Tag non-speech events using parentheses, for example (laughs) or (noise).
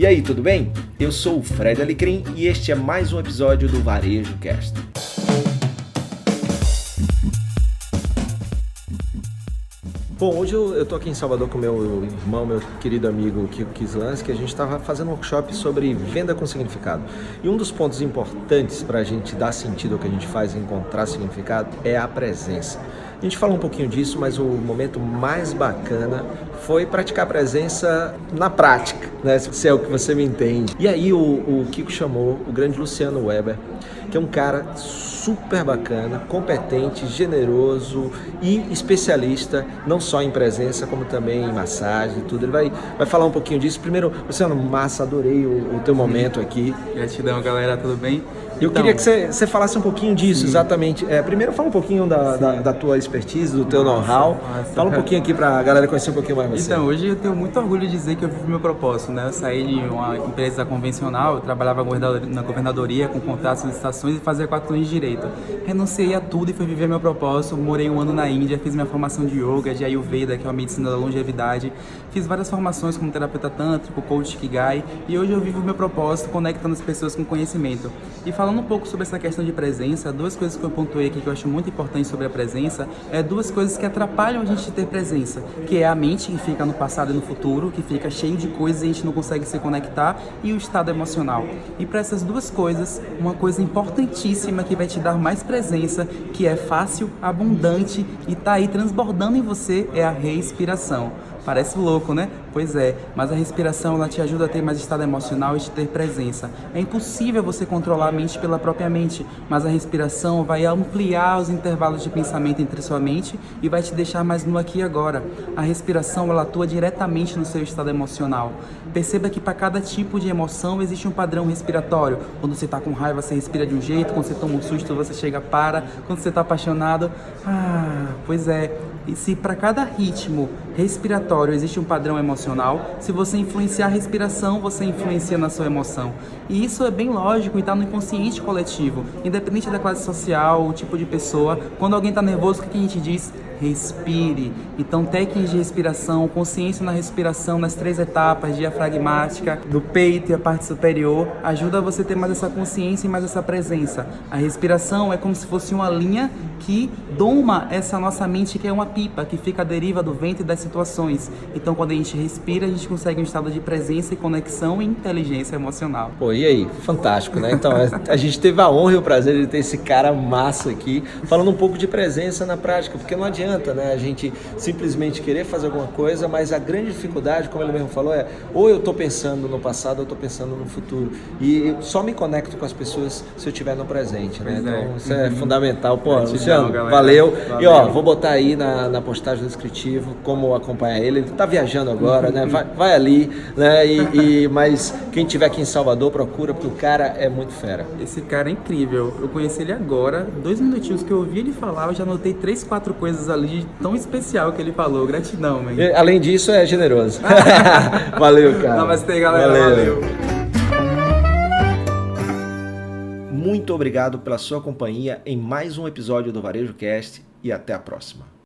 E aí, tudo bem? Eu sou o Fred Alecrim e este é mais um episódio do Varejo Cast. Bom, hoje eu, tô aqui em Salvador com meu irmão, meu querido amigo Kiko Kislans, que a gente estava fazendo um workshop sobre venda com significado. E um dos pontos importantes para a gente dar sentido ao que a gente faz e encontrar significado é a presença. A gente fala um pouquinho disso, mas o momento mais bacana foi praticar a presença na prática, né? Se é o que você me entende. E aí o, o Kiko chamou o grande Luciano Weber, que é um cara super bacana, competente, generoso e especialista, não só em presença, como também em massagem e tudo. Ele vai, vai falar um pouquinho disso. Primeiro, Luciano, massa, adorei o, o teu momento aqui. Gratidão, galera, tudo bem? Eu então, queria que você, falasse um pouquinho disso, sim. exatamente. É, primeiro, fala um pouquinho da, da, da, tua expertise, do teu know-how. Fala um pouquinho aqui para a galera conhecer um pouquinho mais você. Então, hoje eu tenho muito orgulho de dizer que eu vivo meu propósito, né? Eu saí de uma empresa convencional, eu trabalhava na governadoria com contratos, licitações e fazia quatro anos de direito. Renunciei a tudo e fui viver meu propósito. Morei um ano na Índia, fiz minha formação de yoga, de Ayurveda, que é a medicina da longevidade. Fiz várias formações como terapeuta tântrico, coach Kigai e hoje eu vivo meu propósito conectando as pessoas com conhecimento. E falando um pouco sobre essa questão de presença, duas coisas que eu pontuei aqui que eu acho muito importante sobre a presença, é duas coisas que atrapalham a gente ter presença, que é a mente que fica no passado e no futuro, que fica cheio de coisas e a gente não consegue se conectar, e o estado emocional. E para essas duas coisas, uma coisa importantíssima que vai te dar mais presença, que é fácil, abundante e tá aí transbordando em você é a respiração. Parece louco, né? Pois é, mas a respiração ela te ajuda a ter mais estado emocional e te ter presença. É impossível você controlar a mente pela própria mente, mas a respiração vai ampliar os intervalos de pensamento entre sua mente e vai te deixar mais no aqui e agora. A respiração ela atua diretamente no seu estado emocional. Perceba que para cada tipo de emoção existe um padrão respiratório. Quando você está com raiva, você respira de um jeito, quando você toma um susto, você chega para, quando você está apaixonado, ah, pois é, se para cada ritmo respiratório existe um padrão emocional, se você influenciar a respiração, você influencia na sua emoção. E isso é bem lógico e está no inconsciente coletivo, independente da classe social, o tipo de pessoa. Quando alguém está nervoso, o que a gente diz? Respire. Então, técnicas de respiração, consciência na respiração nas três etapas, diafragmática, do peito e a parte superior, ajuda você a ter mais essa consciência e mais essa presença. A respiração é como se fosse uma linha que doma essa nossa mente, que é uma pipa, que fica à deriva do vento e das situações. Então, quando a gente respira, a gente consegue um estado de presença e conexão e inteligência emocional. Pô, e aí? Fantástico, né? Então, a gente teve a honra e o prazer de ter esse cara massa aqui, falando um pouco de presença na prática, porque não adianta, né? A gente simplesmente querer fazer alguma coisa, mas a grande dificuldade, como ele mesmo falou, é ou eu estou pensando no passado ou eu estou pensando no futuro. E só me conecto com as pessoas se eu estiver no presente, né? Então, é. isso é uhum. fundamental. Pô, Luciano, valeu. valeu. E ó, vou botar aí na, na postagem do descritivo como acompanhar ele. Ele está viajando agora, né? Vai, vai ali, né? E, e, mas quem tiver aqui em Salvador, procura, porque o cara é muito fera. Esse cara é incrível. Eu conheci ele agora, dois minutinhos que eu ouvi ele falar, eu já notei três, quatro coisas ali tão especial que ele falou. Gratidão, man. E, além disso, é generoso. (laughs) valeu, cara. Namastê, galera. Valeu. valeu. Muito obrigado pela sua companhia em mais um episódio do Varejo Cast e até a próxima.